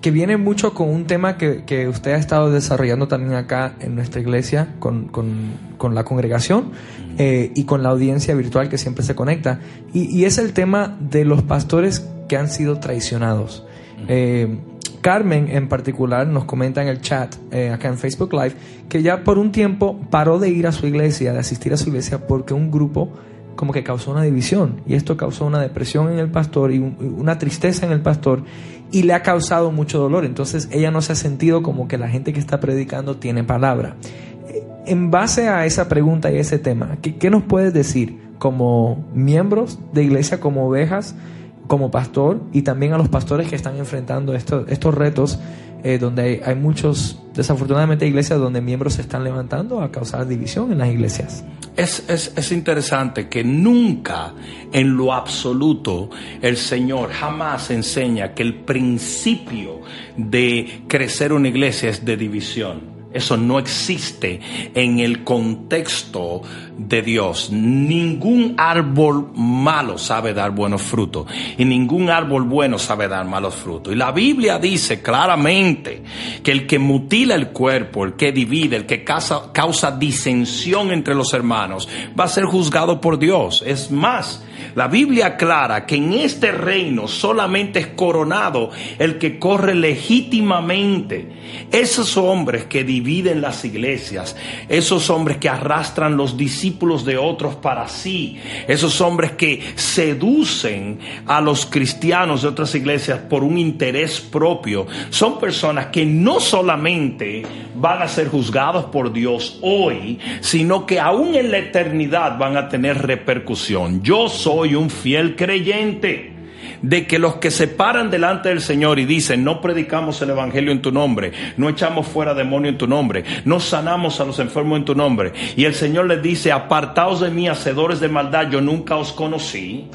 que viene mucho con un tema que, que, usted ha estado desarrollando también acá en nuestra iglesia con, con, con la congregación eh, y con la audiencia virtual que siempre se conecta. Y, y, es el tema de los pastores que han sido traicionados. Eh, Carmen en particular nos comenta en el chat eh, acá en Facebook Live que ya por un tiempo paró de ir a su iglesia, de asistir a su iglesia porque un grupo como que causó una división y esto causó una depresión en el pastor y un, una tristeza en el pastor y le ha causado mucho dolor. Entonces ella no se ha sentido como que la gente que está predicando tiene palabra. En base a esa pregunta y ese tema, ¿qué, qué nos puedes decir como miembros de iglesia, como ovejas, como pastor y también a los pastores que están enfrentando estos retos eh, donde hay, hay, muchos, desafortunadamente, iglesias donde miembros se están levantando a causar división en las iglesias. Es, es, es, interesante que nunca en lo absoluto el Señor jamás enseña que el principio de crecer una iglesia es de división. Eso no existe en el contexto de Dios. Ningún árbol malo sabe dar buenos frutos y ningún árbol bueno sabe dar malos frutos. Y la Biblia dice claramente que el que mutila el cuerpo, el que divide, el que causa, disensión entre los hermanos, va a ser juzgado por Dios. Es más, la Biblia aclara que en este reino solamente es coronado el que corre legítimamente. Esos hombres que dividen las iglesias, esos hombres que arrastran los discípulos de otros para sí, esos hombres que seducen a los cristianos de otras iglesias por un interés propio, son personas que no solamente van a ser juzgados por Dios hoy, sino que aún en la eternidad van a tener repercusión. Yo soy un fiel creyente de que los que se paran delante del Señor y dicen, no predicamos el Evangelio en tu nombre, no echamos fuera demonio en tu nombre, no sanamos a los enfermos en tu nombre, y el Señor les dice, apartaos de mí, hacedores de maldad, yo nunca os conocí.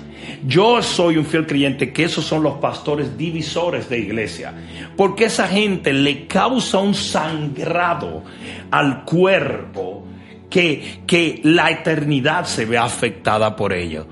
Yo soy un fiel creyente que esos son los pastores divisores de iglesia, porque esa gente le causa un sangrado al cuerpo que, que la eternidad se ve afectada por ello.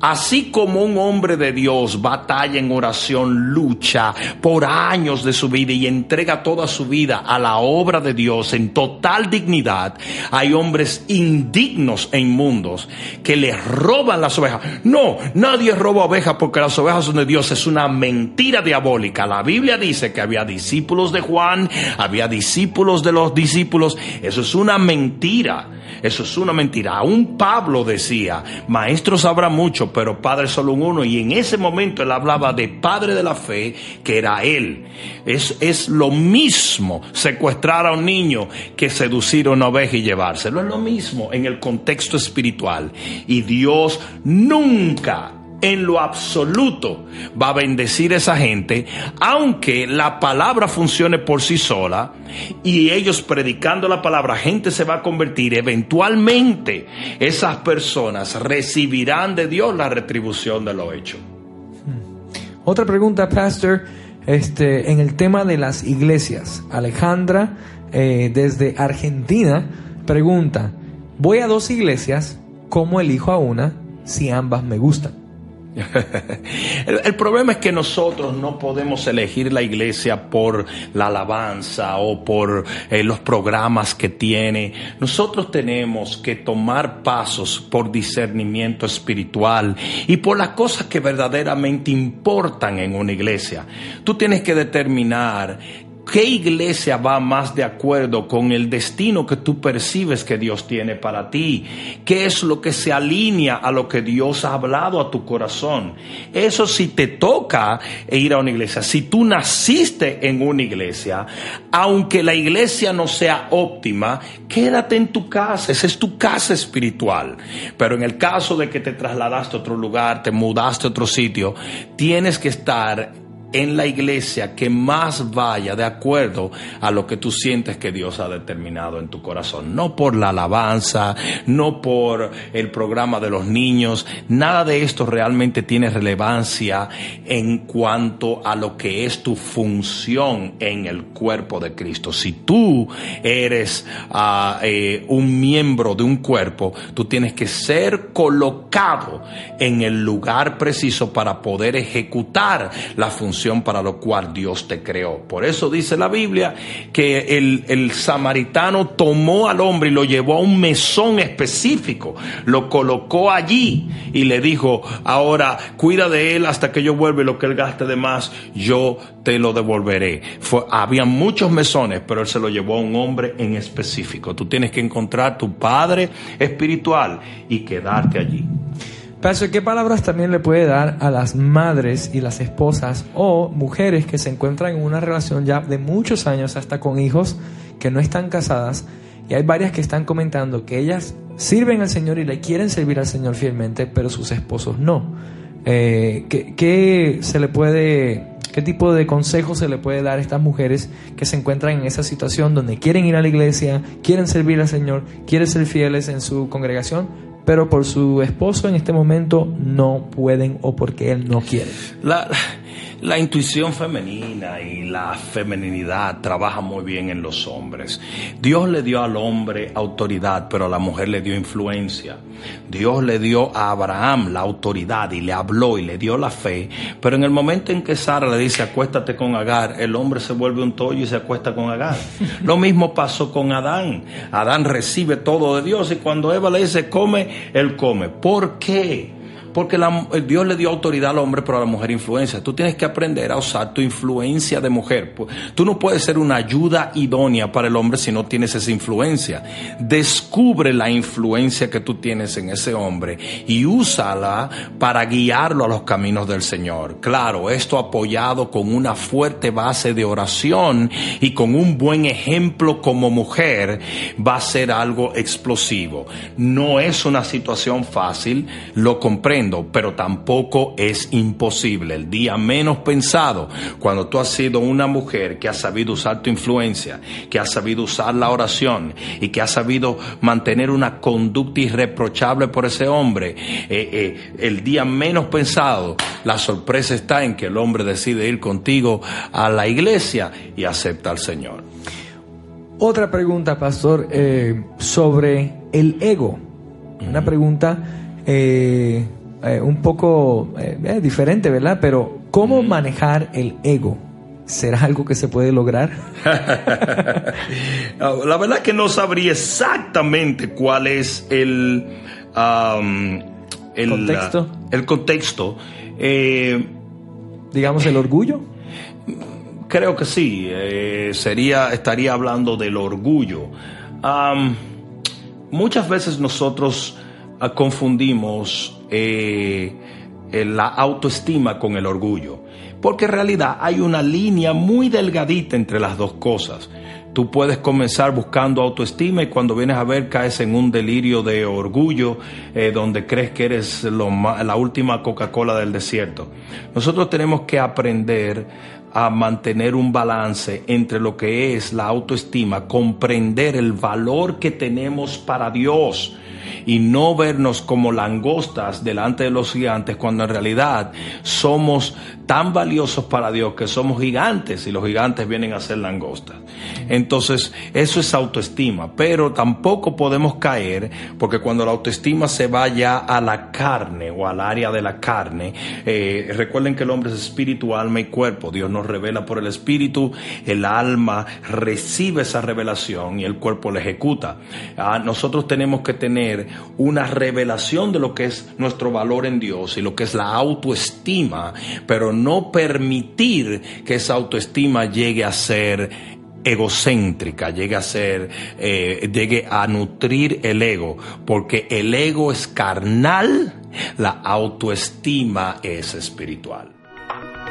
Así como un hombre de Dios batalla en oración, lucha por años de su vida y entrega toda su vida a la obra de Dios en total dignidad, hay hombres indignos e inmundos que le roban las ovejas. No, nadie roba ovejas porque las ovejas son de Dios. Es una mentira diabólica. La Biblia dice que había discípulos de Juan, había discípulos de los discípulos. Eso es una mentira. Eso es una mentira. Aún Pablo decía, maestros habrá mucho, pero padre solo un uno. Y en ese momento él hablaba de padre de la fe, que era él. Es, es lo mismo secuestrar a un niño que seducir a una oveja y llevárselo. Es lo mismo en el contexto espiritual. Y Dios nunca en lo absoluto va a bendecir a esa gente, aunque la palabra funcione por sí sola y ellos predicando la palabra, gente se va a convertir, eventualmente esas personas recibirán de Dios la retribución de lo hecho. Otra pregunta, Pastor, este, en el tema de las iglesias. Alejandra, eh, desde Argentina, pregunta, voy a dos iglesias, ¿cómo elijo a una si ambas me gustan? el, problema es que nosotros no podemos elegir la iglesia por la alabanza o por eh, los programas que tiene. Nosotros tenemos que tomar pasos por discernimiento espiritual y por las cosas que verdaderamente importan en una iglesia. Tú tienes que determinar ¿Qué iglesia va más de acuerdo con el destino que tú percibes que Dios tiene para ti? ¿Qué es lo que se alinea a lo que Dios ha hablado a tu corazón? Eso si te toca ir a una iglesia, si tú naciste en una iglesia, aunque la iglesia no sea óptima, quédate en tu casa, esa es tu casa espiritual. Pero en el caso de que te trasladaste a otro lugar, te mudaste a otro sitio, tienes que estar en la iglesia que más vaya de acuerdo a lo que tú sientes que Dios ha determinado en tu corazón. No por la alabanza, no por el programa de los niños, nada de esto realmente tiene relevancia en cuanto a lo que es tu función en el cuerpo de Cristo. Si tú eres ah, eh, un miembro de un cuerpo, tú tienes que ser colocado en el lugar preciso para poder ejecutar la función para lo cual Dios te creó. Por eso dice la Biblia que el, samaritano tomó al hombre y lo llevó a un mesón específico, lo colocó allí y le dijo, ahora cuida de él hasta que yo vuelva y lo que él gaste de más, yo te lo devolveré. Había muchos mesones, pero él se lo llevó a un hombre en específico. Tú tienes que encontrar tu padre espiritual y quedarte allí. ¿Qué palabras también le puede dar a las madres y las esposas o mujeres que se encuentran en una relación ya de muchos años, hasta con hijos que no están casadas? Y hay varias que están comentando que ellas sirven al Señor y le quieren servir al Señor fielmente, pero sus esposos no. Eh, ¿qué, se le puede, qué tipo de consejo se le puede dar a estas mujeres que se encuentran en esa situación donde quieren ir a la iglesia, quieren servir al Señor, quieren ser fieles en su congregación, pero por su esposo en este momento no pueden o porque él no quiere. La, la intuición femenina y la femeninidad trabaja muy bien en los hombres. Dios le dio al hombre autoridad, pero a la mujer le dio influencia. Dios le dio a Abraham la autoridad y le habló y le dio la fe, pero en el momento en que Sara le dice acuéstate con Agar, el hombre se vuelve un tollo y se acuesta con Agar. Lo mismo pasó con Adán. Adán recibe todo de Dios y cuando Eva le dice come, él come. ¿Por qué? Porque Dios le dio autoridad al hombre, pero a la mujer influencia. Tú tienes que aprender a usar tu influencia de mujer. Tú no puedes ser una ayuda idónea para el hombre si no tienes esa influencia. Descubre la influencia que tú tienes en ese hombre y úsala para guiarlo a los caminos del Señor. Claro, esto apoyado con una fuerte base de oración y con un buen ejemplo como mujer va a ser algo explosivo. No es una situación fácil, lo comprendo pero tampoco es imposible. El día menos pensado, cuando tú has sido una mujer que ha sabido usar tu influencia, que ha sabido usar la oración y que ha sabido mantener una conducta irreprochable por ese hombre, eh, eh, el día menos pensado, la sorpresa está en que el hombre decide ir contigo a la iglesia y acepta al Señor. Otra pregunta, pastor, eh, sobre el ego. Una pregunta eh, un poco eh, eh, diferente, ¿verdad? Pero ¿cómo manejar el ego? ¿Será algo que se puede lograr? la verdad que no sabría exactamente cuál es el, el contexto. el contexto. Digamos el orgullo. Creo que sí. sería, estaría hablando del orgullo. muchas veces nosotros ah, confundimos eh, la autoestima con el orgullo. Porque en realidad hay una línea muy delgadita entre las dos cosas. Tú puedes comenzar buscando autoestima y cuando vienes a ver caes en un delirio de orgullo eh, donde crees que eres la última Coca-Cola del desierto. Nosotros tenemos que aprender a mantener un balance entre lo que es la autoestima, comprender el valor que tenemos para Dios y no vernos como langostas delante de los gigantes cuando en realidad somos tan valiosos para Dios que somos gigantes y los gigantes vienen a ser langostas. Entonces, eso es autoestima, pero tampoco podemos caer porque cuando la autoestima se vaya a la carne o al área de la carne, eh, recuerden que el hombre es espíritu, alma y cuerpo. Dios nos revela por el Espíritu, el alma recibe esa revelación y el cuerpo la ejecuta. Ah, nosotros tenemos que tener una revelación de lo que es nuestro valor en Dios y lo que es la autoestima, pero no permitir que esa autoestima llegue a ser egocéntrica, llegue a ser, eh, llegue a nutrir el ego, porque el ego es carnal, la autoestima es espiritual.